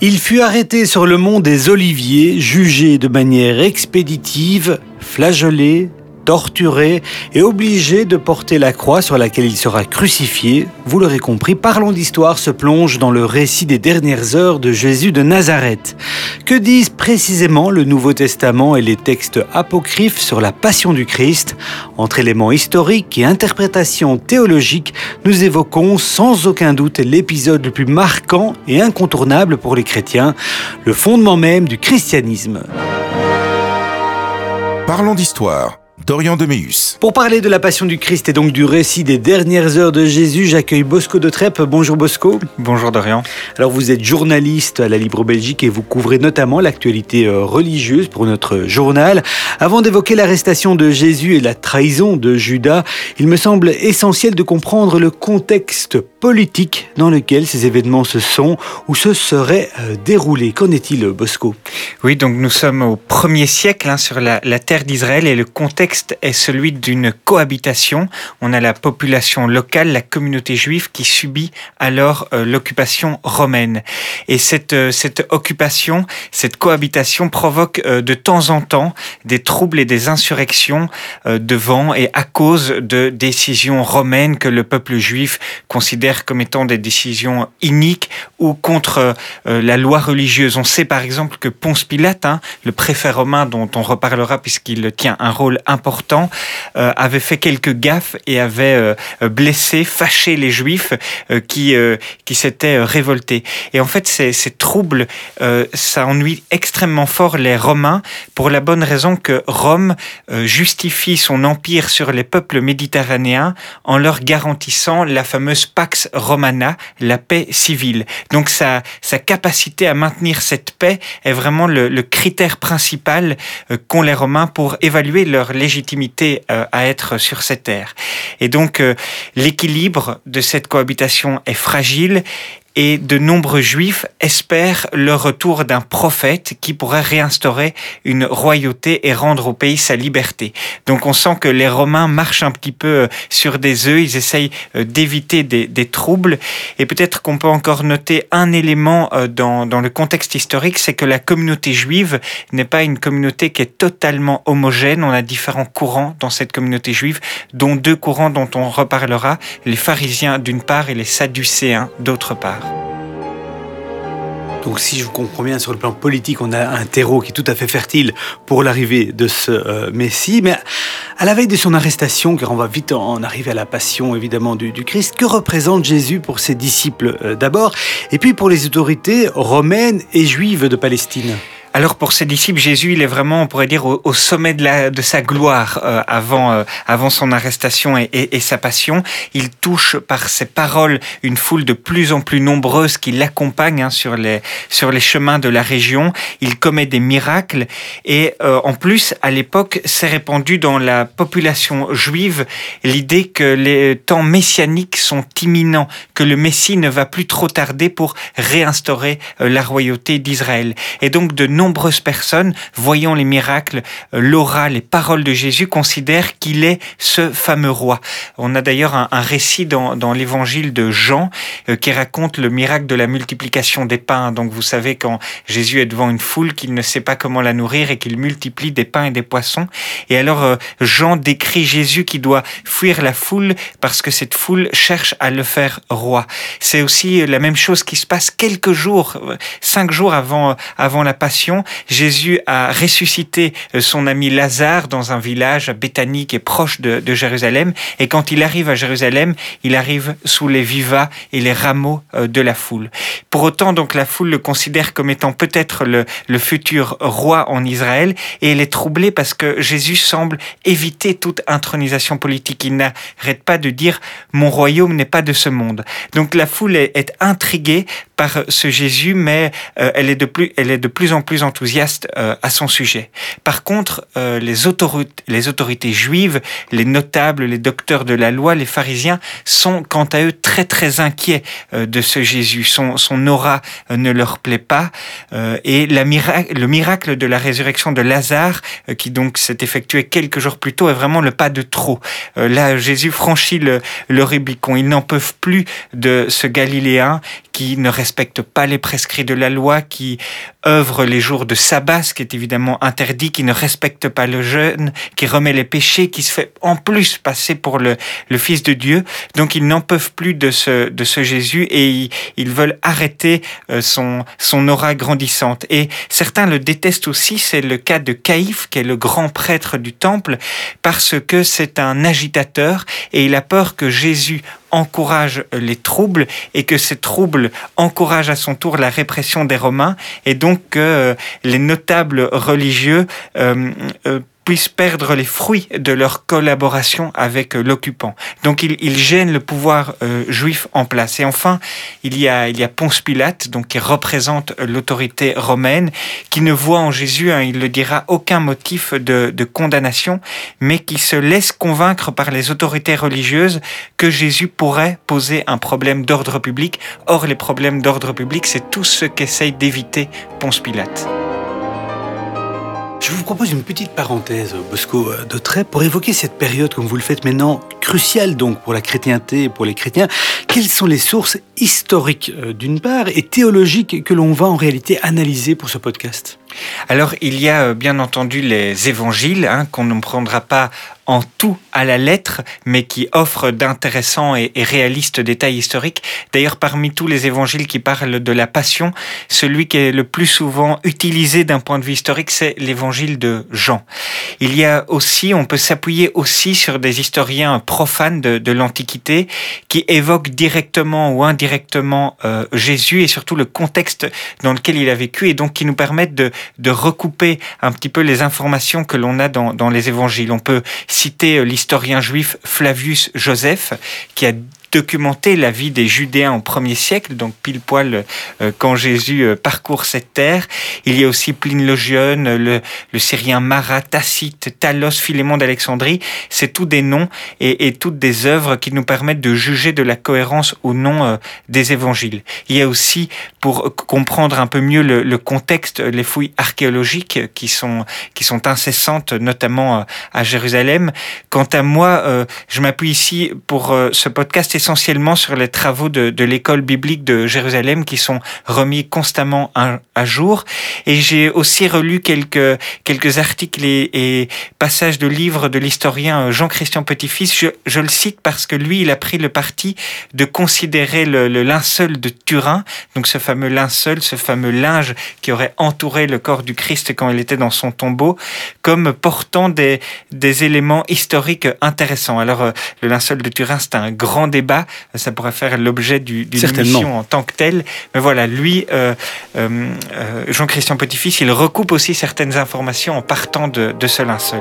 Il fut arrêté sur le mont des Oliviers, jugé de manière expéditive, flagellé, torturé et obligé de porter la croix sur laquelle il sera crucifié. Vous l'aurez compris, Parlons d'histoire se plonge dans le récit des dernières heures de Jésus de Nazareth. Que disent précisément le Nouveau Testament et les textes apocryphes sur la passion du Christ? Entre éléments historiques et interprétations théologiques, nous évoquons sans aucun doute l'épisode le plus marquant et incontournable pour les chrétiens, le fondement même du christianisme. Parlons d'histoire Dorian Deméus. Pour parler de la passion du Christ et donc du récit des dernières heures de Jésus, j'accueille Bosco de Trèpes. Bonjour Bosco. Bonjour Dorian. Alors vous êtes journaliste à la Libre Belgique et vous couvrez notamment l'actualité euh, religieuse pour notre journal. Avant d'évoquer l'arrestation de Jésus et la trahison de Judas, il me semble essentiel de comprendre le contexte politique dans lequel ces événements se sont ou se seraient euh, déroulés. Qu'en est-il Bosco? Oui, donc nous sommes au premier siècle hein, sur la, terre d'Israël et le contexte est celui d'une cohabitation. On a la population locale, la communauté juive qui subit alors euh, l'occupation romaine. Et cette, euh, cette occupation, cette cohabitation provoque de temps en temps des troubles et des insurrections devant et à cause de décisions romaines que le peuple juif considère comme étant des décisions iniques ou contre la loi religieuse. On sait par exemple que Ponce Pilate, hein, le préfet romain dont on reparlera puisqu'il tient un rôle important euh, avait fait quelques gaffes et avait euh, blessé, fâché les Juifs euh, qui, qui s'étaient révoltés. Et en fait, ces, ces troubles, ça ennuie extrêmement fort les Romains pour la bonne raison que Rome justifie son empire sur les peuples méditerranéens en leur garantissant la fameuse Pax Romana, la paix civile. Donc sa, sa capacité à maintenir cette paix est vraiment le, le critère principal qu'ont les Romains pour évaluer leur légitimité euh, à être sur cette terre. Et donc euh, l'équilibre de cette cohabitation est fragile et de nombreux juifs espèrent le retour d'un prophète qui pourrait réinstaurer une royauté et rendre au pays sa liberté. Donc on sent que les Romains marchent un petit peu euh, sur des œufs, ils essayent euh, d'éviter des, troubles et peut-être qu'on peut encore noter un élément euh, dans, dans le contexte historique, c'est que la communauté juive n'est pas une communauté qui est totalement homogène, on a différents courants dans cette communauté juive, dont deux courants dont on reparlera, les pharisiens d'une part et les sadducéens d'autre part. Donc si je vous comprends bien, sur le plan politique, on a un terreau qui est tout à fait fertile pour l'arrivée de ce euh, Messie. Mais à la veille de son arrestation, car on va vite en arriver à la passion évidemment du, Christ, que représente Jésus pour ses disciples euh, d'abord, et puis pour les autorités romaines et juives de Palestine? Alors pour ses disciples, Jésus, il est vraiment, on pourrait dire, au, sommet de, sa gloire euh, avant, euh, avant son arrestation et, et, sa passion. Il touche par ses paroles une foule de plus en plus nombreuse qui l'accompagne hein, sur, les, sur les chemins de la région. Il commet des miracles et euh, en plus, à l'époque, s'est répandue dans la population juive l'idée que les temps messianiques sont imminents, que le Messie ne va plus trop tarder pour réinstaurer la royauté d'Israël. Et donc de nombreuses personnes, voyant les miracles, euh, l'aura, les paroles de Jésus, considèrent qu'il est ce fameux roi. On a d'ailleurs un, récit dans, dans l'évangile de Jean euh, qui raconte le miracle de la multiplication des pains. Donc vous savez quand Jésus est devant une foule qu'il ne sait pas comment la nourrir et qu'il multiplie des pains et des poissons. Et alors euh, Jean décrit Jésus qui doit fuir la foule parce que cette foule cherche à le faire roi. C'est aussi la même chose qui se passe quelques jours, cinq jours avant, avant la Passion Jésus a ressuscité euh, son ami Lazare dans un village Béthanie qui est proche de, Jérusalem. Et quand il arrive à Jérusalem, il arrive sous les vivas et les rameaux euh, de la foule. Pour autant, donc, la foule le considère comme étant peut-être le, futur roi en Israël et elle est troublée parce que Jésus semble éviter toute intronisation politique. Il n'arrête pas de dire mon royaume n'est pas de ce monde. Donc la foule est, intriguée par ce Jésus, mais euh, elle est de plus en plus enthousiaste euh, à son sujet. Par contre, euh, les, autorités, les autorités juives, les notables, les docteurs de la loi, les pharisiens sont quant à eux très très inquiets de ce Jésus. Son, son aura ne leur plaît pas et la le miracle de la résurrection de Lazare, qui donc s'est effectué quelques jours plus tôt, est vraiment le pas de trop. là, Jésus franchit le, le Rubicon. Ils n'en peuvent plus de ce Galiléen qui ne respecte pas les prescrits de la loi, qui œuvre les jours de sabbat, ce qui est évidemment interdit, qui ne respecte pas le jeûne, qui remet les péchés, qui se fait en plus passer pour le, le Fils de Dieu. Donc ils n'en peuvent plus de ce, de ce Jésus et ils, ils veulent arrêter euh, son, son aura grandissante. Et certains le détestent aussi, c'est le cas de Caïphe, qui est le grand prêtre du temple, parce que c'est un agitateur et il a peur que Jésus encourage les troubles et que ces troubles encouragent à son tour la répression des Romains et donc que euh, les notables religieux euh, euh, puissent perdre les fruits de leur collaboration avec euh, l'occupant. Donc il, il, gêne le pouvoir euh, juif en place. Et enfin, il y a, il y a Ponce Pilate, donc qui représente l'autorité romaine, qui ne voit en Jésus, hein, il le dira, aucun motif de, de condamnation, mais qui se laisse convaincre par les autorités religieuses que Jésus pourrait poser un problème d'ordre public. Or, les problèmes d'ordre public, c'est tout ce qu'essaye d'éviter Ponce Pilate. Je vous propose une petite parenthèse, Bosco de Trait, pour évoquer cette période, comme vous le faites maintenant, cruciale donc pour la chrétienté et pour les chrétiens. Quelles sont les sources historiques euh, d'une part et théologiques que l'on va en réalité analyser pour ce podcast? Alors, il y a euh, bien entendu les évangiles, hein, qu'on ne prendra pas en tout à la lettre, mais qui offrent d'intéressants et, réalistes détails historiques. D'ailleurs, parmi tous les évangiles qui parlent de la passion, celui qui est le plus souvent utilisé d'un point de vue historique, c'est l'évangile de Jean. Il y a aussi, on peut s'appuyer aussi sur des historiens profanes de, de l'Antiquité qui évoquent directement ou indirectement euh, Jésus et surtout le contexte dans lequel il a vécu et donc qui nous permettent de, de recouper un petit peu les informations que l'on a dans, les évangiles. On peut citer l'historien juif Flavius Joseph, qui a documenter la vie des Judéens au premier siècle, donc pile poil euh, quand Jésus euh, parcourt cette terre. Il y a aussi Pline le Jeune, le, le Syrien Marat, Tacite, Talos, Philémon d'Alexandrie. C'est tous des noms et, et, toutes des œuvres qui nous permettent de juger de la cohérence ou non euh, des évangiles. Il y a aussi, pour comprendre un peu mieux le, le contexte, les fouilles archéologiques qui sont, qui sont incessantes, notamment à Jérusalem. Quant à moi, je m'appuie ici pour ce podcast essentiellement sur les travaux de, l'école biblique de Jérusalem qui sont remis constamment à, jour. Et j'ai aussi relu quelques, quelques articles et, passages de livres de l'historien Jean-Christian Petit-Fils. Je, le cite parce que lui, il a pris le parti de considérer le, le linceul de Turin, donc ce fameux linceul, ce fameux linge qui aurait entouré le corps du Christ quand il était dans son tombeau, comme portant des, des éléments historiques intéressants. Alors, le linceul de Turin, c'est un grand débat ça pourrait faire l'objet d'une émission en tant que telle. Mais voilà, lui, euh, euh, Jean-Christian Petit-Fils, il recoupe aussi certaines informations en partant de, de ce linceul.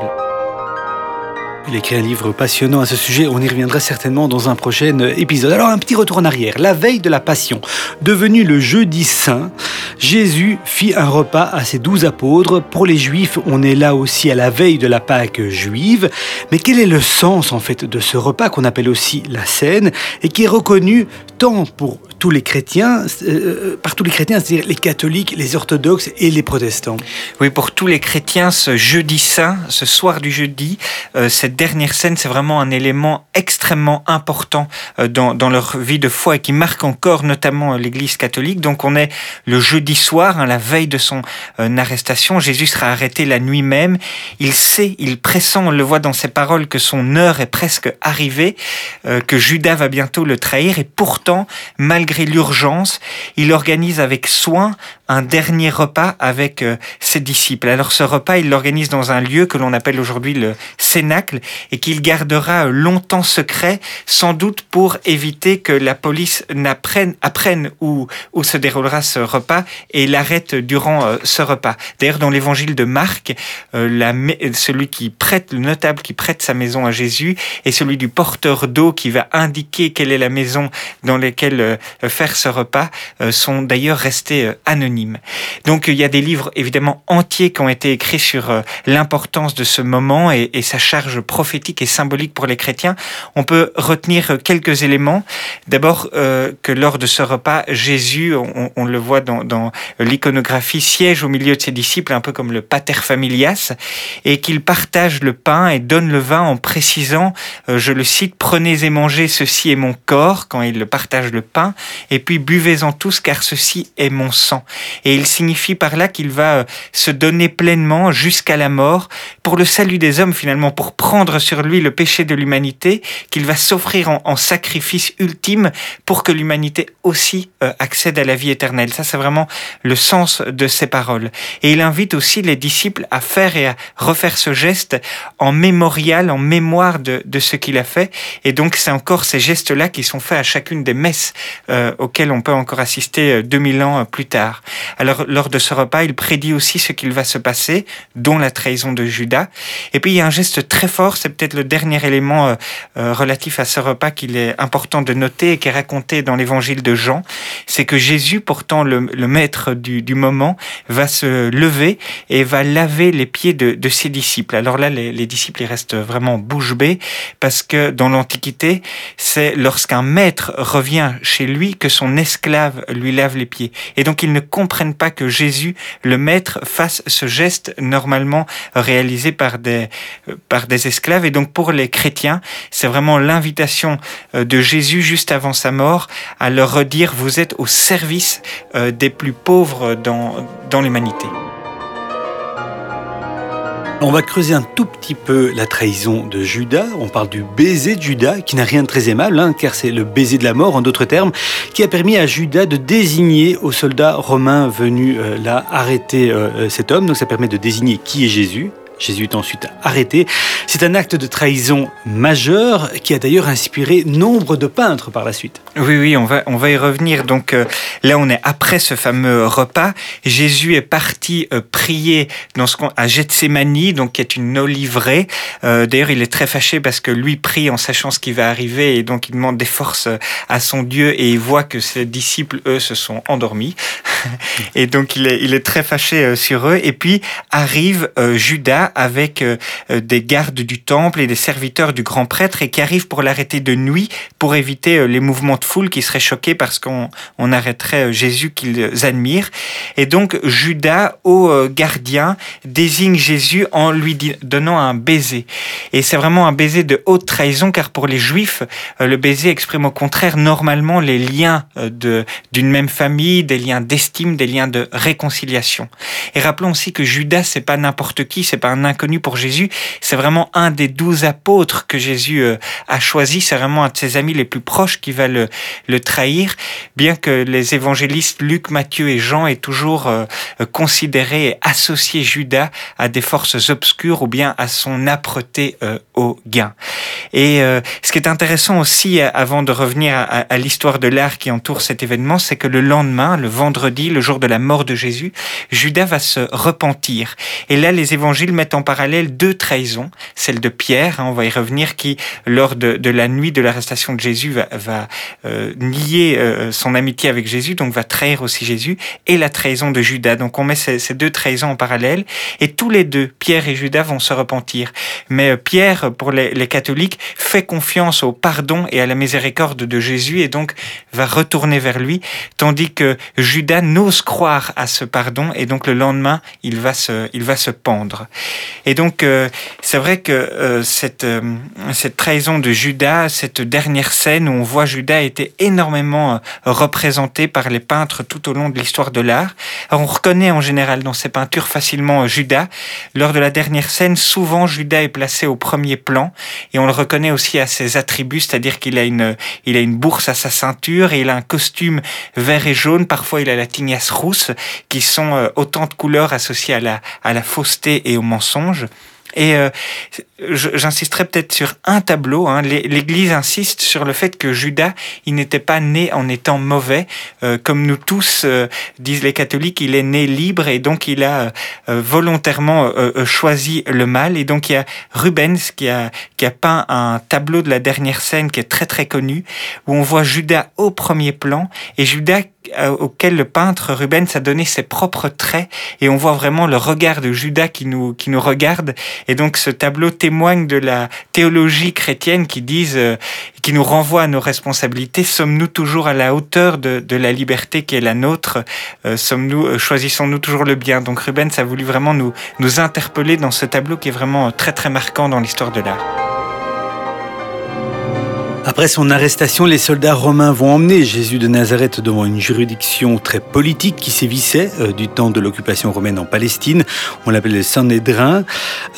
Il écrit un livre passionnant à ce sujet, on y reviendra certainement dans un prochain épisode. Alors un petit retour en arrière, la veille de la Passion, devenu le jeudi saint, Jésus fit un repas à ses douze apôtres. Pour les Juifs, on est là aussi à la veille de la Pâque juive. Mais quel est le sens en fait de ce repas qu'on appelle aussi la scène et qui est reconnu tant pour tous les chrétiens, euh, par tous les chrétiens, c'est-à-dire les catholiques, les orthodoxes et les protestants. Oui, pour tous les chrétiens, ce jeudi saint, ce soir du jeudi, euh, cette dernière scène, c'est vraiment un élément extrêmement important euh, dans, dans, leur vie de foi et qui marque encore notamment l'Église catholique. Donc on est le jeudi soir, hein, la veille de son euh, arrestation. Jésus sera arrêté la nuit même. Il sait, il pressent, on le voit dans ses paroles, que son heure est presque arrivée, euh, que Judas va bientôt le trahir et pourtant, malgré malgré l'urgence, il organise avec soin un dernier repas avec euh, ses disciples. Alors ce repas, il l'organise dans un lieu que l'on appelle aujourd'hui le Cénacle et qu'il gardera longtemps secret, sans doute pour éviter que la police n'apprenne apprenne où, où se déroulera ce repas et l'arrête durant euh, ce repas. D'ailleurs, dans l'évangile de Marc, euh, la, celui qui prête, le notable qui prête sa maison à Jésus et celui du porteur d'eau qui va indiquer quelle est la maison dans laquelle faire ce repas sont d'ailleurs restés anonymes. Donc il y a des livres évidemment entiers qui ont été écrits sur euh, l'importance de ce moment et, sa charge prophétique et symbolique pour les chrétiens. On peut retenir quelques éléments. D'abord euh, que lors de ce repas, Jésus, on, le voit dans, l'iconographie, siège au milieu de ses disciples, un peu comme le pater familias, et qu'il partage le pain et donne le vin en précisant, euh, je le cite, prenez et mangez, ceci est mon corps, quand il partage le pain. et puis buvez-en tous car ceci est mon sang. Et il signifie par là qu'il va se donner pleinement jusqu'à la mort pour le salut des hommes finalement, pour prendre sur lui le péché de l'humanité, qu'il va s'offrir en, sacrifice ultime pour que l'humanité aussi accède à la vie éternelle. Ça, c'est vraiment le sens de ces paroles. Et il invite aussi les disciples à faire et à refaire ce geste en mémorial, en mémoire de, de ce qu'il a fait. Et donc, c'est encore ces gestes-là qui sont faits à chacune des messes euh, auxquelles on peut encore assister 2000 euh, ans euh, plus tard. Alors, lors de ce repas, il prédit aussi ce qu'il va se passer, dont la trahison de Judas. Et puis, il y a un geste très fort, c'est peut-être le dernier élément relatif à ce repas qu'il est important de noter et qui est raconté dans l'évangile de Jean, c'est que Jésus, pourtant le, maître du, moment, va se lever et va laver les pieds de, ses disciples. Alors là, les, les disciples ils restent vraiment bouche bée parce que dans l'Antiquité, c'est lorsqu'un maître revient chez lui que son esclave lui lave les pieds. Et donc ils ne comprennent pas que Jésus, le maître, fasse ce geste normalement réalisé par des, par des esclaves. Et donc pour les chrétiens, c'est vraiment l'invitation euh, de Jésus juste avant sa mort à leur redire, vous êtes au service euh, des plus pauvres dans, dans l'humanité. On va creuser un tout petit peu la trahison de Judas. On parle du baiser de Judas, qui n'a rien de très aimable, hein, car c'est le baiser de la mort, en d'autres termes, qui a permis à Judas de désigner aux soldats romains venus euh, là arrêter euh, euh, cet homme. Donc ça permet de désigner qui est Jésus. Jésus est ensuite arrêté. C'est un acte de trahison majeur qui a d'ailleurs inspiré nombre de peintres par la suite. Oui, oui, on va, on va y revenir. Donc euh, là, on est après ce fameux repas. Jésus est parti euh, prier dans ce à Gethsemane, donc qui est une oliveraie. Euh, d'ailleurs, il est très fâché parce que lui prie en sachant ce qui va arriver et donc il demande des forces à son Dieu et il voit que ses disciples, eux, se sont endormis. et donc il est, il est très fâché sur eux. Et puis arrive Judas avec euh, euh, des gardes du temple et des serviteurs du grand prêtre et qui arrivent pour l'arrêter de nuit pour éviter euh, les mouvements de foule qui seraient choqués parce qu'on on arrêterait Jésus qu'ils admirent. Et donc Judas, au gardien, désigne Jésus en lui donnant un baiser. Et c'est vraiment un baiser de haute trahison car pour les Juifs, le baiser exprime au contraire normalement les liens d'une même famille, des liens d'estime, des liens de réconciliation. Et rappelons aussi que Judas c'est pas n'importe qui, c'est pas un inconnu pour Jésus. C'est vraiment un des douze apôtres que Jésus euh, a choisi. C'est vraiment un de ses amis les plus proches qui va le, le trahir, bien que les évangélistes Luc, Matthieu et Jean aient toujours euh, considéré et associé Judas à des forces obscures ou bien à son âpreté euh, au gain. Et ce qui est intéressant aussi, avant de revenir à, l'histoire de l'art qui entoure cet événement, c'est que le lendemain, le vendredi, le jour de la mort de Jésus, Judas va se repentir. Et là, les évangiles mettent en parallèle deux trahisons, celle de Pierre, hein, on va y revenir, qui lors de, la nuit de l'arrestation de Jésus va, euh, nier euh, son amitié avec Jésus, donc va trahir aussi Jésus, et la trahison de Judas. Donc on met ces, deux trahisons en parallèle, et tous les deux, Pierre et Judas, vont se repentir. Mais euh, Pierre, pour les, catholiques, fait confiance au pardon et à la miséricorde de Jésus, et donc va retourner vers lui, tandis que Judas n'ose croire à ce pardon, et donc le lendemain, il va se pendre. Et donc, euh, c'est vrai que euh, cette, euh, cette trahison de Judas, cette dernière scène où on voit Judas était énormément représenté par les peintres tout au long de l'histoire de l'art. on reconnaît en général dans ces peintures facilement Judas. Lors de la dernière scène, souvent Judas est placé au premier plan et on le reconnaît aussi à ses attributs, c'est-à-dire qu'il a une, il a une bourse à sa ceinture et il a un costume vert et jaune. Parfois, il a la tignasse rousse, qui sont autant de couleurs associées à la, à la fausseté et au mensonge mensonge. Et euh, j'insisterai peut-être sur un tableau. Hein. L'Église insiste sur le fait que Judas, il n'était pas né en étant mauvais, euh, comme nous tous euh, disent les catholiques. Il est né libre et donc il a volontairement choisi le mal. Et donc il y a Rubens qui a qui a peint un tableau de la dernière scène qui est très très connu, où on voit Judas au premier plan et Judas auquel le peintre Rubens a donné ses propres traits et on voit vraiment le regard de Judas qui nous qui nous regarde et donc ce tableau témoigne de la théologie chrétienne qui disent, euh, qui nous renvoie à nos responsabilités. Sommes-nous toujours à la hauteur de, de la liberté qui est la nôtre? Euh, Sommes-nous, euh, choisissons-nous toujours le bien? Donc Rubens a voulu vraiment nous, nous interpeller dans ce tableau qui est vraiment très très marquant dans l'histoire de l'art. Après son arrestation, les soldats romains vont emmener Jésus de Nazareth devant une juridiction très politique qui sévissait euh, du temps de l'occupation romaine en Palestine. On l'appelle le Sanhédrin.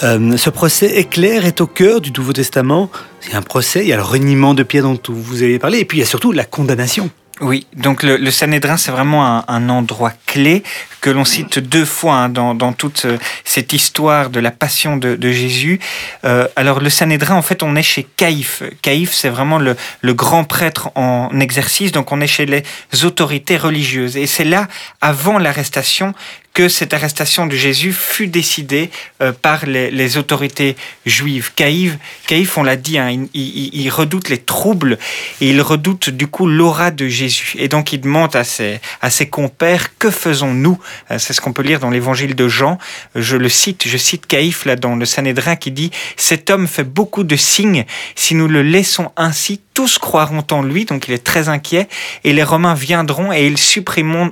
Euh, ce procès éclair est au cœur du Nouveau Testament. C'est un procès, il y a le reniement de Pierre dont vous avez parlé, et puis il y a surtout la condamnation. Oui, donc le, le Sanhédrin, c'est vraiment un, un, endroit clé que l'on cite deux fois hein, dans, dans, toute euh, cette histoire de la passion de, de Jésus. Euh, alors le Sanhédrin, en fait, on est chez Caïphe. Caïphe, c'est vraiment le, le, grand prêtre en exercice, donc on est chez les autorités religieuses. Et c'est là, avant l'arrestation, que cette arrestation de Jésus fut décidée euh, par les, autorités juives. Caïphe on l'a dit, hein, il, redoute les troubles et il redoute du coup l'aura de Jésus. Et donc il demande à ses, à ses compères, que faisons-nous? Euh, C'est ce qu'on peut lire dans l'évangile de Jean. Je le cite, je cite Caïphe là dans le Sanhédrin qui dit, cet homme fait beaucoup de signes, si nous le laissons ainsi, tous croiront en lui, donc il est très inquiet, et les Romains viendront et ils supprimeront,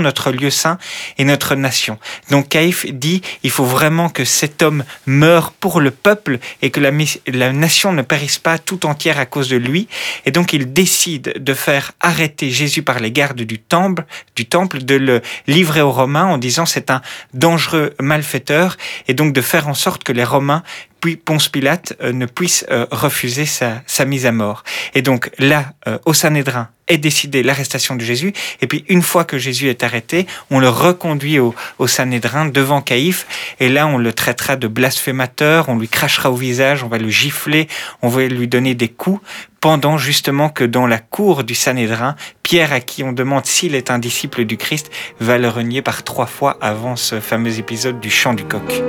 notre lieu saint et notre nation. Donc Caïphe dit, il faut vraiment que cet homme meure pour le peuple et que la, la nation ne périsse pas tout entière à cause de lui. Et donc il décide de faire arrêter Jésus par les gardes du temple, du temple, de le livrer aux Romains en disant c'est un dangereux malfaiteur, et donc de faire en sorte que les Romains Ponce Pilate euh, ne puisse euh, refuser sa, sa, mise à mort. Et donc là, euh, au Sanhédrin, est décidé l'arrestation de Jésus. Et puis une fois que Jésus est arrêté, on le reconduit au, au Sanhédrin devant Caïphe. Et là, on le traitera de blasphémateur, on lui crachera au visage, on va le gifler, on va lui donner des coups pendant justement que dans la cour du Sanhédrin, Pierre, à qui on demande s'il est un disciple du Christ, va le renier par trois fois avant ce fameux épisode du chant du coq.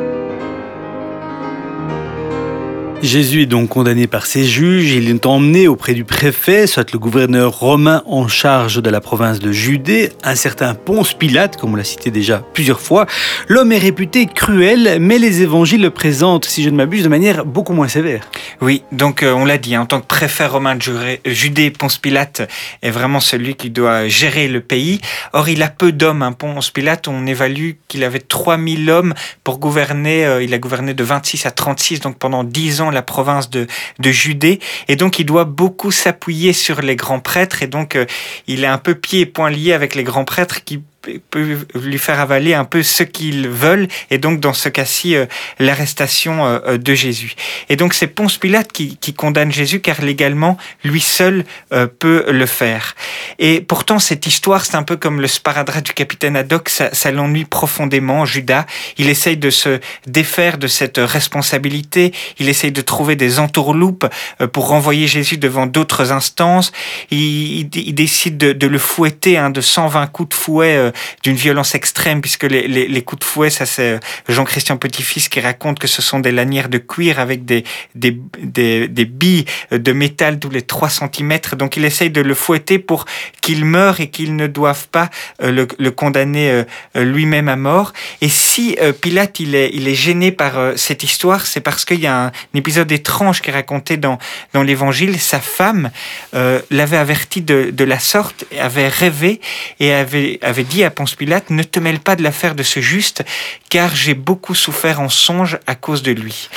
Jésus est donc condamné par ses juges, il est emmené auprès du préfet, soit le gouverneur romain en charge de la province de Judée, un certain Ponce Pilate, comme on l'a cité déjà plusieurs fois. L'homme est réputé cruel, mais les évangiles le présentent, si je ne m'abuse, de manière beaucoup moins sévère. Oui, donc euh, on l'a dit, en tant que préfet romain de Judée, Ponce Pilate est vraiment celui qui doit gérer le pays. Or, il a peu d'hommes, hein. Ponce Pilate, on évalue qu'il avait 3000 hommes pour gouverner, euh, il a gouverné de 26 à 36, donc pendant 10 ans, la province de, Judée. Et donc, il doit beaucoup s'appuyer sur les grands prêtres. Et donc, euh, il est un peu pieds et poings liés avec les grands prêtres qui peut lui faire avaler un peu ce qu'ils veulent et donc dans ce cas-ci euh, l'arrestation euh, de Jésus. Et donc c'est Ponce Pilate qui, qui, condamne Jésus car légalement lui seul euh, peut le faire. Et pourtant cette histoire c'est un peu comme le sparadrap du capitaine Haddock, ça, ça l'ennuie profondément. Judas, il essaye de se défaire de cette responsabilité, il essaye de trouver des entourloupes pour renvoyer Jésus devant d'autres instances. Il, décide de, de, le fouetter hein, de 120 coups de fouet d'une violence extrême, puisque les, les, coups de fouet, ça c'est Jean-Christian Petit-Fils qui raconte que ce sont des lanières de cuir avec des, des, des, des billes de métal tous les 3 cm. Donc il essaye de le fouetter pour qu'il meure et qu'il ne doive pas euh, le, condamner euh, lui-même à mort. Et si euh, Pilate il est, il est gêné par cette histoire, c'est parce qu'il y a un, un, épisode étrange qui est raconté dans, dans l'évangile. Sa femme l'avait averti de, de la sorte, avait rêvé et avait, avait dit à Ponce Pilate, ne te mêle pas de l'affaire de ce juste, car j'ai beaucoup souffert en songe à cause de lui.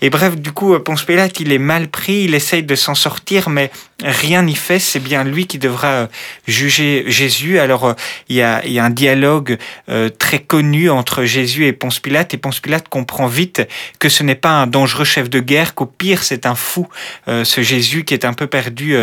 Et bref, du coup, Ponce Pilate, il est mal pris, il essaye de s'en sortir, mais rien n'y fait, c'est bien lui qui devra euh, juger Jésus. Alors, euh, il y a, il y a un dialogue euh, très connu entre Jésus et Ponce Pilate, et Ponce Pilate comprend vite que ce n'est pas un dangereux chef de guerre, qu'au pire, c'est un fou, ce Jésus qui est un peu perdu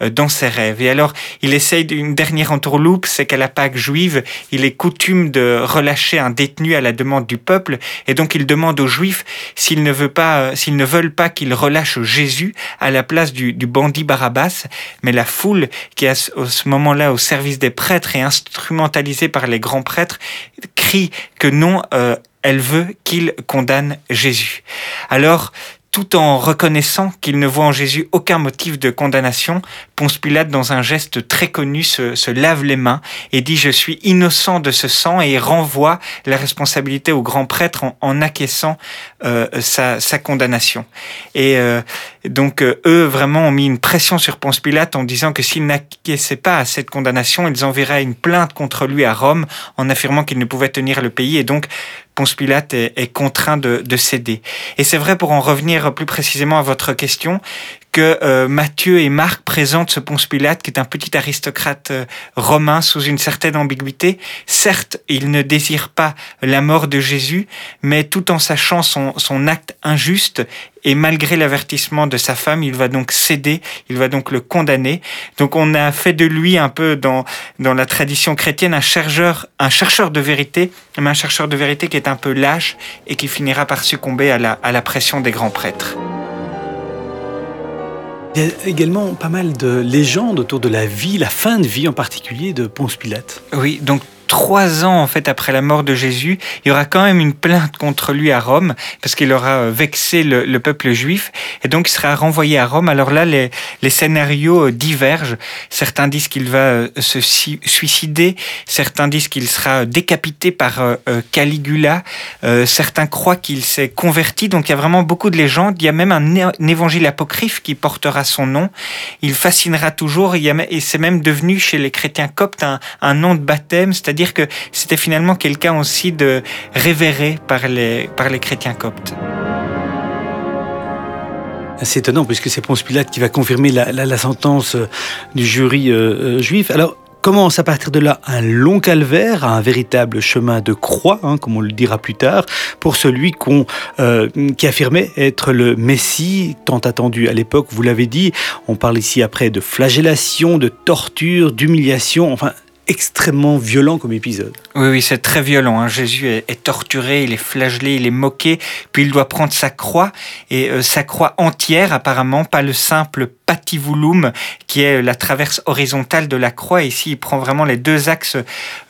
dans ses rêves. Et alors, il essaye une dernière entourloupe, c'est qu'à la Pâque juive, il est coutume de relâcher un détenu à la demande du peuple, et donc il demande aux Juifs s'ils ne veulent pas, s'ils ne veulent pas qu'il relâche Jésus à la place du, du bandit Barabbas, mais la foule qui est à ce moment-là au service des prêtres et instrumentalisée par les grands prêtres crie que non, euh, elle veut qu'il condamne Jésus. Alors, tout en reconnaissant qu'il ne voit en Jésus aucun motif de condamnation, Ponce Pilate, dans un geste très connu, se, lave les mains et dit Je suis innocent de ce sang et renvoie la responsabilité au grand prêtre en, en acquiesçant euh, sa, sa, condamnation. Et euh, donc, euh, eux, vraiment, ont mis une pression sur Ponce Pilate en disant que s'il n'acquiesçait pas à cette condamnation, ils enverraient une plainte contre lui à Rome en affirmant qu'il ne pouvait tenir le pays. Et donc, Ponce Pilate est, est contraint de, de céder. Et c'est vrai, pour en revenir plus précisément à votre question, que euh, Matthieu et Marc présentent ce Ponce Pilate, qui est un petit aristocrate euh, romain sous une certaine ambiguïté. Certes, il ne désire pas la mort de Jésus, mais tout en sachant son, son acte injuste, et malgré l'avertissement de sa femme, il va donc céder, il va donc le condamner. Donc on a fait de lui un peu dans, dans la tradition chrétienne un chercheur, un chercheur de vérité, mais un chercheur de vérité qui est un peu lâche et qui finira par succomber à la, à la pression des grands prêtres. Il y a également pas mal de légendes autour de la vie, la fin de vie en particulier de Ponce Pilate. Oui, donc trois ans en fait après la mort de Jésus, il y aura quand même une plainte contre lui à Rome parce qu'il aura euh, vexé le, peuple juif et donc il sera renvoyé à Rome. Alors là, les, scénarios euh, divergent. Certains disent qu'il va euh, se suicider, certains disent qu'il sera décapité par Caligula, certains croient qu'il s'est converti. Donc il y a vraiment beaucoup de légendes. Il y a même un, évangile apocryphe qui portera son nom. Il fascinera toujours. Il et c'est même devenu chez les chrétiens coptes un, un nom de baptême, c'est-à-dire que c'était finalement quelqu'un aussi de révéré par les, par les chrétiens coptes. C'est étonnant puisque c'est Ponce Pilate qui va confirmer la, sentence euh, du jury euh, euh, juif. Alors, commence à partir de là un long calvaire, un véritable chemin de croix, hein, comme on le dira plus tard, pour celui qui affirmait être le Messie tant attendu à l'époque. Vous l'avez dit, on parle ici après de flagellation, de torture, d'humiliation, enfin extrêmement violent comme épisode. Oui, oui, c'est très violent. Hein. Jésus est, torturé, il est flagellé, il est moqué, puis il doit prendre sa croix, et euh, sa croix entière apparemment, pas le simple patibulum qui est la traverse horizontale de la croix. Ici, il prend vraiment les deux axes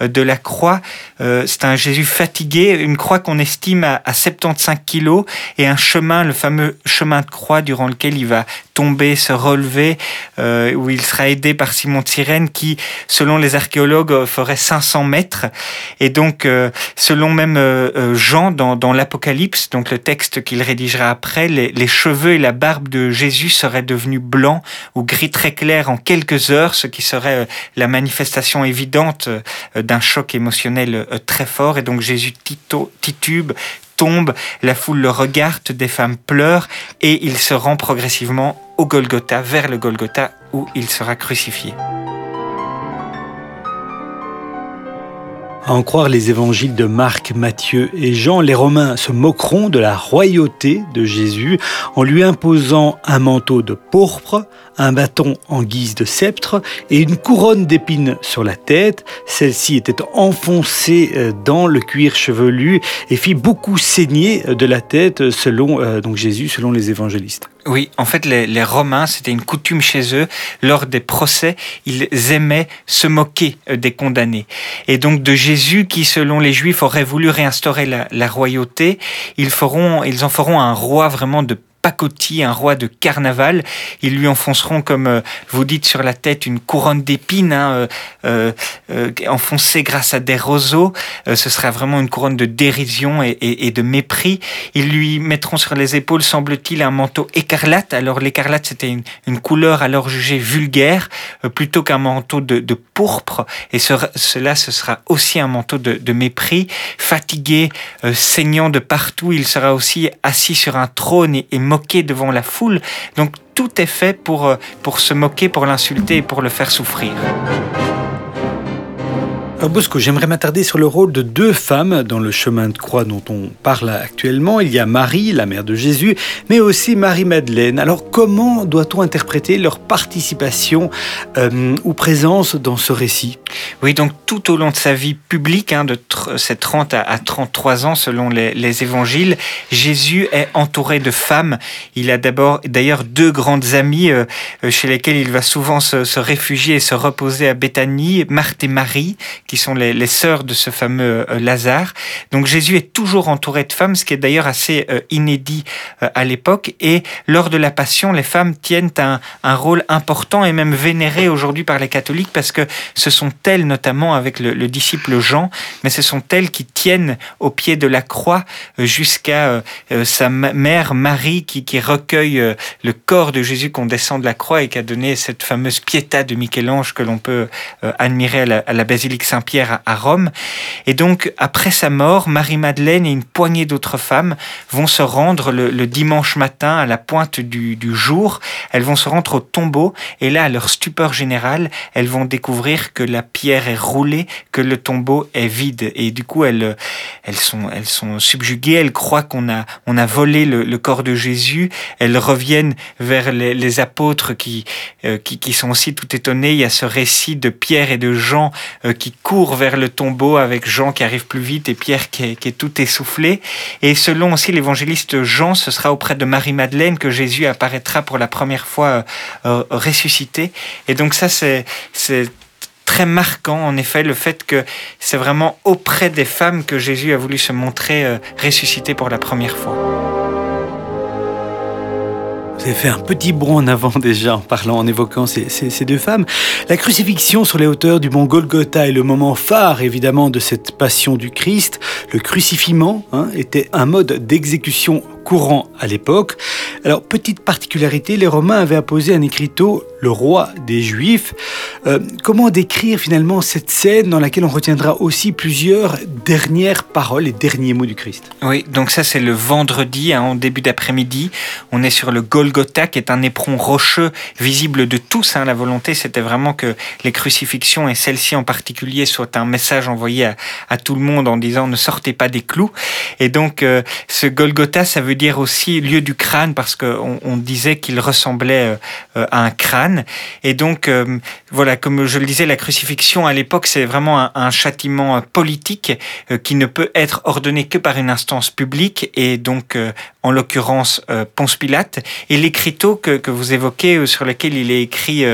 euh, de la croix. Euh, c'est un Jésus fatigué, une croix qu'on estime à, 75 kilos, et un chemin, le fameux chemin de croix durant lequel il va tomber, se relever, où il sera aidé par Simon de Cyrène qui, selon les archéologues, ferait 500 mètres. Et donc, euh, selon même euh, euh, Jean dans, l'Apocalypse, donc le texte qu'il rédigera après, les, cheveux et la barbe de Jésus seraient devenus blancs ou gris très clair en quelques heures, ce qui serait la manifestation évidente d'un choc émotionnel très fort. Et donc Jésus titube, tombe, la foule le regarde, des femmes pleurent, et il se rend progressivement au Golgotha, vers le Golgotha, où il sera crucifié. À en croire les évangiles de Marc, Matthieu et Jean, les Romains se moqueront de la royauté de Jésus en lui imposant un manteau de pourpre, un bâton en guise de sceptre et une couronne d'épines sur la tête. Celle-ci était enfoncée euh, dans le cuir chevelu et fit beaucoup saigner de la tête selon euh, donc Jésus, selon les évangélistes. Oui, en fait, les, Romains, c'était une coutume chez eux. Lors des procès, ils aimaient se moquer euh, des condamnés. Et donc de Jésus, qui, selon les Juifs, aurait voulu réinstaurer la, royauté, ils, ils en feront un roi vraiment de pacotille, un roi de carnaval. Ils lui enfonceront, comme euh, vous dites, sur la tête une couronne d'épines, hein, euh, euh, enfoncée grâce à des roseaux. ce sera vraiment une couronne de dérision et, de mépris. Ils lui mettront sur les épaules, semble-t-il, un manteau écarlate. Alors l'écarlate, c'était une, couleur alors jugée vulgaire, plutôt qu'un manteau de, pourpre. Et cela, ce sera aussi un manteau de, mépris. Fatigué, saignant de partout, il sera aussi assis sur un trône et, et moquer devant la foule. Donc tout est fait pour, euh, pour se moquer, pour l'insulter et pour le faire souffrir. Bosco, j'aimerais m'attarder sur le rôle de deux femmes dans le chemin de croix dont on parle actuellement. Il y a Marie, la mère de Jésus, mais aussi Marie-Madeleine. Alors comment doit-on interpréter leur participation euh, ou présence dans ce récit? Oui, donc tout au long de sa vie publique, hein, de ses 30 à 33 ans selon les, évangiles, Jésus est entouré de femmes. Il a d'abord d'ailleurs deux grandes amies euh, chez lesquelles il va souvent se, se réfugier et se reposer à Béthanie, Marthe et Marie, qui sont les, sœurs de ce fameux euh, Lazare. Donc Jésus est toujours entouré de femmes, ce qui est d'ailleurs assez euh, inédit euh, à l'époque. Et lors de la Passion, les femmes tiennent un, rôle important et même vénéré aujourd'hui par les catholiques parce que ce sont elles, notamment avec le, disciple Jean, mais ce sont elles qui tiennent au pied de la croix jusqu'à sa mère Marie qui, recueille le corps de Jésus qu'on descend de la croix et qui a donné cette fameuse Pietà de Michel-Ange que l'on peut admirer à la, à la basilique Saint Saint-Pierre à Rome. Et donc, après sa mort, Marie-Madeleine et une poignée d'autres femmes vont se rendre le, dimanche matin à la pointe du, jour. Elles vont se rendre au tombeau et là, à leur stupeur générale, elles vont découvrir que la pierre est roulée, que le tombeau est vide. Et du coup, elles, elles, sont, elles sont subjuguées, elles croient qu'on a, on a volé le, corps de Jésus. Elles reviennent vers les, apôtres qui, euh, qui, qui, sont aussi tout étonnés. Il y a ce récit de Pierre et de Jean euh, qui courent vers le tombeau avec Jean qui arrive plus vite et Pierre qui est, tout essoufflé. Et selon aussi l'évangéliste Jean, ce sera auprès de Marie-Madeleine que Jésus apparaîtra pour la première fois euh, ressuscité. Et donc ça, c'est très marquant, en effet, le fait que c'est vraiment auprès des femmes que Jésus a voulu se montrer euh, ressuscité pour la première fois. Vous fait un petit bond en avant déjà en parlant, en évoquant ces, ces, deux femmes. La crucifixion sur les hauteurs du mont Golgotha est le moment phare évidemment de cette passion du Christ. Le crucifiement hein, était un mode d'exécution courant à l'époque. Alors, petite particularité, les Romains avaient apposé un écriteau, le roi des Juifs. Euh, comment décrire finalement cette scène dans laquelle on retiendra aussi plusieurs dernières paroles et derniers mots du Christ? Oui, donc ça c'est le vendredi, hein, en début d'après-midi. On est sur le Golgotha, qui est un éperon rocheux visible de tous. Hein. La volonté, c'était vraiment que les crucifixions, et celle-ci en particulier, soient un message envoyé à, tout le monde en disant ne sortez pas des clous. Et donc, euh, ce Golgotha, ça veut dire aussi lieu du crâne parce qu'on on disait qu'il ressemblait euh, à un crâne. Et donc, euh, voilà, comme je le disais, la crucifixion à l'époque, c'est vraiment un, châtiment politique euh, qui ne peut être ordonné que par une instance publique et donc, en l'occurrence, Ponce Pilate. Et l'écriteau que, que, vous évoquez, sur lequel il est écrit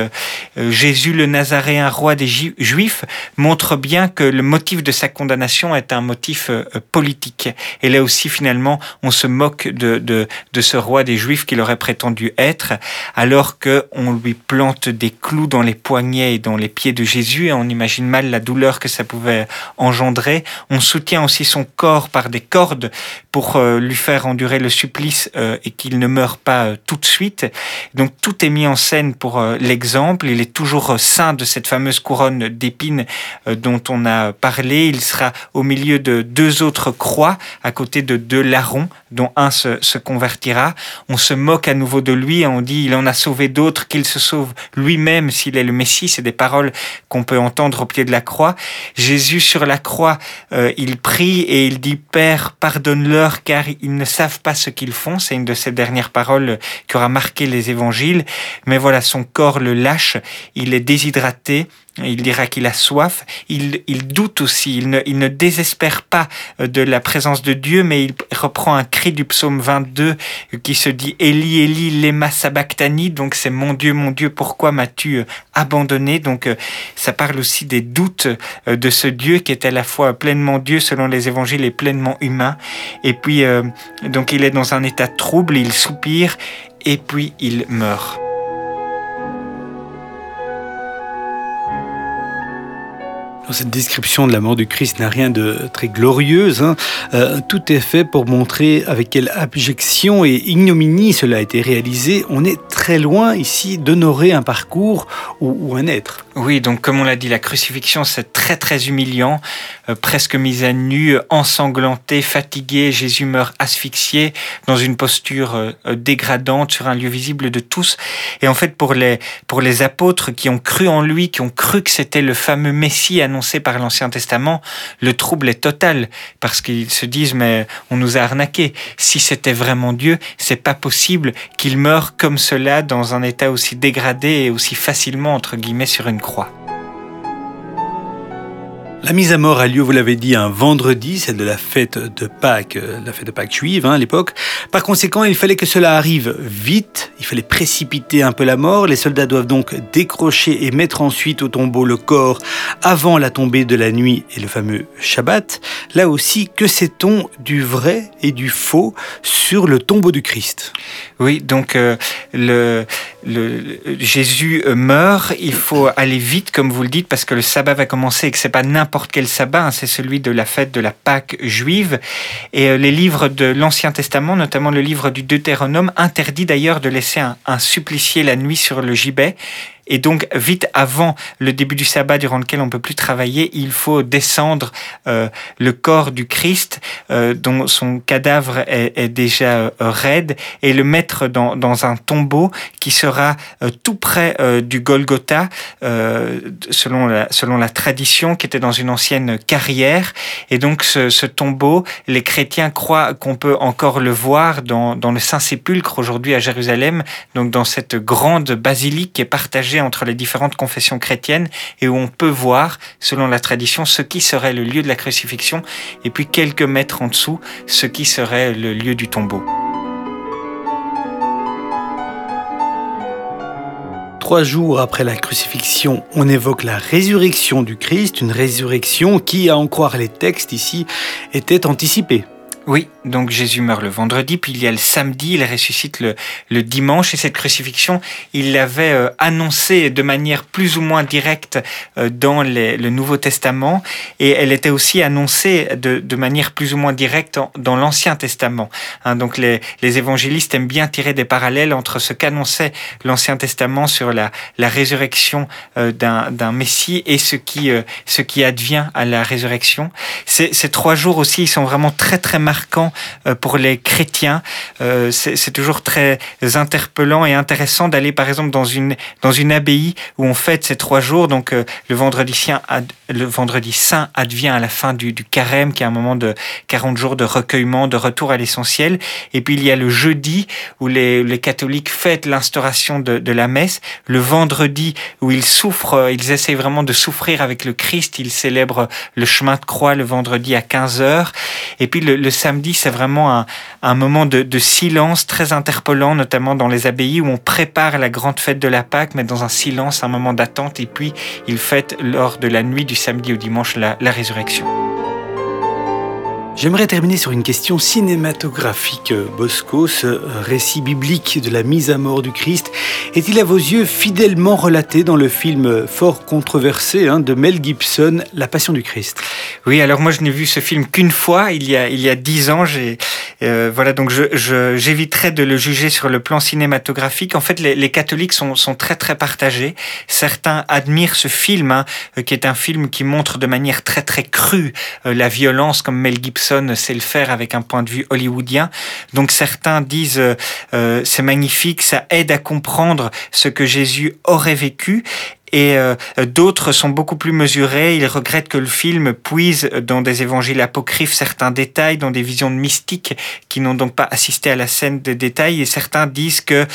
Jésus le Nazaréen, roi des Juifs, montre bien que le motif de sa condamnation est un motif politique. Et là aussi, finalement, on se moque de, de, de, ce roi des Juifs qu'il aurait prétendu être, alors qu'on lui plante des clous dans les poignets et dans les pieds de Jésus, et on imagine mal la douleur que ça pouvait engendrer. On soutient aussi son corps par des cordes pour euh, lui faire endurer le supplice euh, et qu'il ne meure pas euh, tout de suite. Donc tout est mis en scène pour l'exemple. Il est toujours saint de cette fameuse couronne d'épines dont on a parlé. Il sera au milieu de deux autres croix à côté de deux larrons, dont un se, convertira, on se moque à nouveau de lui on dit il en a sauvé d'autres, qu'il se sauve lui-même s'il est le Messie. C'est des paroles qu'on peut entendre au pied de la croix. Jésus sur la croix, euh, il prie et il dit Père, pardonne-leur car ils ne savent pas ce qu'ils font. C'est une de ces dernières paroles qui aura marqué les évangiles. Mais voilà, son corps le lâche, il est déshydraté, il dira qu'il a soif. Il, il doute aussi. Il ne, il ne, désespère pas euh, de la présence de Dieu, mais il reprend un cri du psaume 22 qui se dit Eli, Eli, lema sabachthani. Donc c'est mon Dieu, mon Dieu, pourquoi m'as-tu euh, abandonné? Donc euh, ça parle aussi des doutes de ce Dieu qui est à la fois pleinement Dieu selon les évangiles et pleinement humain. Et puis, donc il est dans un état trouble, il soupire et puis il meurt. Cette description de la mort du Christ n'a rien de très glorieuse. Hein. Euh, tout est fait pour montrer avec quelle abjection et ignominie cela a été réalisé. On est très loin ici d'honorer un parcours ou, un être. Oui, donc comme on l'a dit, la crucifixion c'est très très humiliant, euh, presque mise à nu, ensanglanté, fatigué. Jésus meurt asphyxié dans une posture euh, dégradante sur un lieu visible de tous. Et en fait, pour les pour les apôtres qui ont cru en lui, qui ont cru que c'était le fameux Messie annoncé par l'Ancien Testament, le trouble est total parce qu'ils se disent mais on nous a arnaqué. Si c'était vraiment Dieu, c'est pas possible qu'il meure comme cela dans un état aussi dégradé et aussi facilement entre guillemets sur une croix. 话。La mise à mort a lieu, vous l'avez dit, un vendredi, celle de la fête de Pâques, euh, la fête de Pâques juive hein, à l'époque. Par conséquent, il fallait que cela arrive vite, il fallait précipiter un peu la mort. Les soldats doivent donc décrocher et mettre ensuite au tombeau le corps avant la tombée de la nuit et le fameux Shabbat. Là aussi, que sait-on du vrai et du faux sur le tombeau du Christ? Oui, donc euh, le, le, Jésus meurt, il faut aller vite, comme vous le dites, parce que le sabbat va commencer et que c'est pas n'importe quel sabbat, hein, c'est celui de la fête de la Pâque juive. Et euh, les livres de l'Ancien Testament, notamment le livre du Deutéronome, interdit d'ailleurs de laisser un, un supplicié la nuit sur le gibet Et donc, vite avant le début du sabbat durant lequel on peut plus travailler, il faut descendre euh, le corps du Christ, euh, dont son cadavre est, déjà euh, raide, et le mettre dans, un tombeau qui sera tout près du Golgotha, selon, la, tradition, qui était dans une ancienne carrière. Et donc, ce, ce tombeau, les chrétiens croient qu'on peut encore le voir dans, dans le Saint-Sépulcre aujourd'hui à Jérusalem, donc dans cette grande basilique qui est partagée entre les différentes confessions chrétiennes et où on peut voir, selon la tradition, ce qui serait le lieu de la crucifixion et puis quelques mètres en dessous, ce qui serait le lieu du tombeau. Trois jours après la crucifixion, on évoque la résurrection du Christ, une résurrection qui, à en croire les textes ici, était anticipée. Oui, donc Jésus meurt le vendredi, puis il y a le samedi, il ressuscite le, dimanche, et cette crucifixion, il l'avait euh, annoncée de manière plus ou moins directe euh, dans le Nouveau Testament, et elle était aussi annoncée de, manière plus ou moins directe dans l'Ancien Testament. Hein, donc les, évangélistes aiment bien tirer des parallèles entre ce qu'annonçait l'Ancien Testament sur la, résurrection euh, d'un Messie et ce qui, advient à la résurrection. Ces, trois jours aussi, ils sont vraiment très très marquants euh, pour les chrétiens. Euh, c'est toujours très interpellant et intéressant d'aller par exemple dans une dans une abbaye où on fête ces trois jours. Donc euh, le vendredi saint, advient à la fin du, carême, qui est un moment de 40 jours de recueillement, de retour à l'essentiel. Et puis il y a le jeudi où les, les catholiques fêtent l'instauration de, la messe. Le vendredi où ils souffrent, ils essayent vraiment de souffrir avec le Christ. Ils célèbrent le chemin de croix le vendredi à 15 heures. Et puis le, le c'est vraiment un, moment de, silence très interpellant, notamment dans les abbayes où on prépare la grande fête de la Pâque, mais dans un silence, un moment d'attente. Et puis ils fêtent lors de la nuit du samedi au dimanche la résurrection. J'aimerais terminer sur une question cinématographique. euh, Bosco, ce euh, récit biblique de la mise à mort du Christ est-il à vos yeux fidèlement relaté dans le film euh, fort controversé hein, de Mel Gibson, La Passion du Christ? Oui, alors moi je n'ai vu ce film qu'une fois, il y a il y a dix ans. Voilà donc je je- j'éviterai de le juger sur le plan cinématographique. En fait, les, catholiques sont sont très très partagés. Certains admirent ce film, hein, qui est un film qui montre de manière très très crue la violence, comme Mel Gibson sait le faire avec un point de vue hollywoodien. Donc certains disent euh, euh, c'est magnifique, ça aide à comprendre ce que Jésus aurait vécu. Et euh, d'autres sont beaucoup plus mesurés. Ils regrettent que le film puise dans des évangiles apocryphes certains détails, dans des visions mystiques qui n'ont donc pas assisté à la scène des détails. Et certains disent que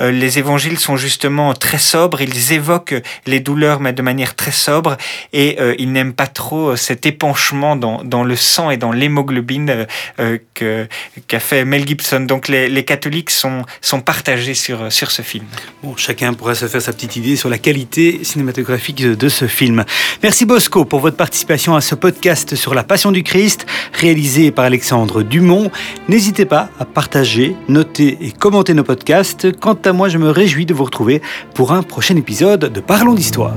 euh, les évangiles sont justement très sobres. Ils évoquent les douleurs, mais de manière très sobre. Et euh, ils n'aiment pas trop cet épanchement dans, dans le sang et dans l'hémoglobine euh, euh, que- qu'a fait Mel Gibson. Donc les, les catholiques sont, sont partagés sur, sur ce film. Bon, chacun pourra se faire sa petite idée sur la qualité cinématographique de ce film. Merci Bosco pour votre participation à ce podcast sur la Passion du Christ, réalisé par Alexandre Dumont. N'hésitez pas à partager, noter et commenter nos podcasts. Quant à moi, je me réjouis de vous retrouver pour un prochain épisode de Parlons d'Histoire.